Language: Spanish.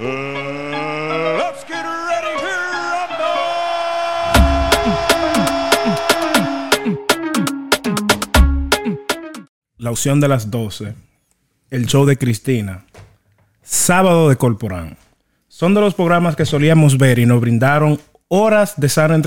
Mm, let's get ready to rumble. La opción de las 12. El show de Cristina. Sábado de Corporán. Son de los programas que solíamos ver y nos brindaron horas de sana entretenimiento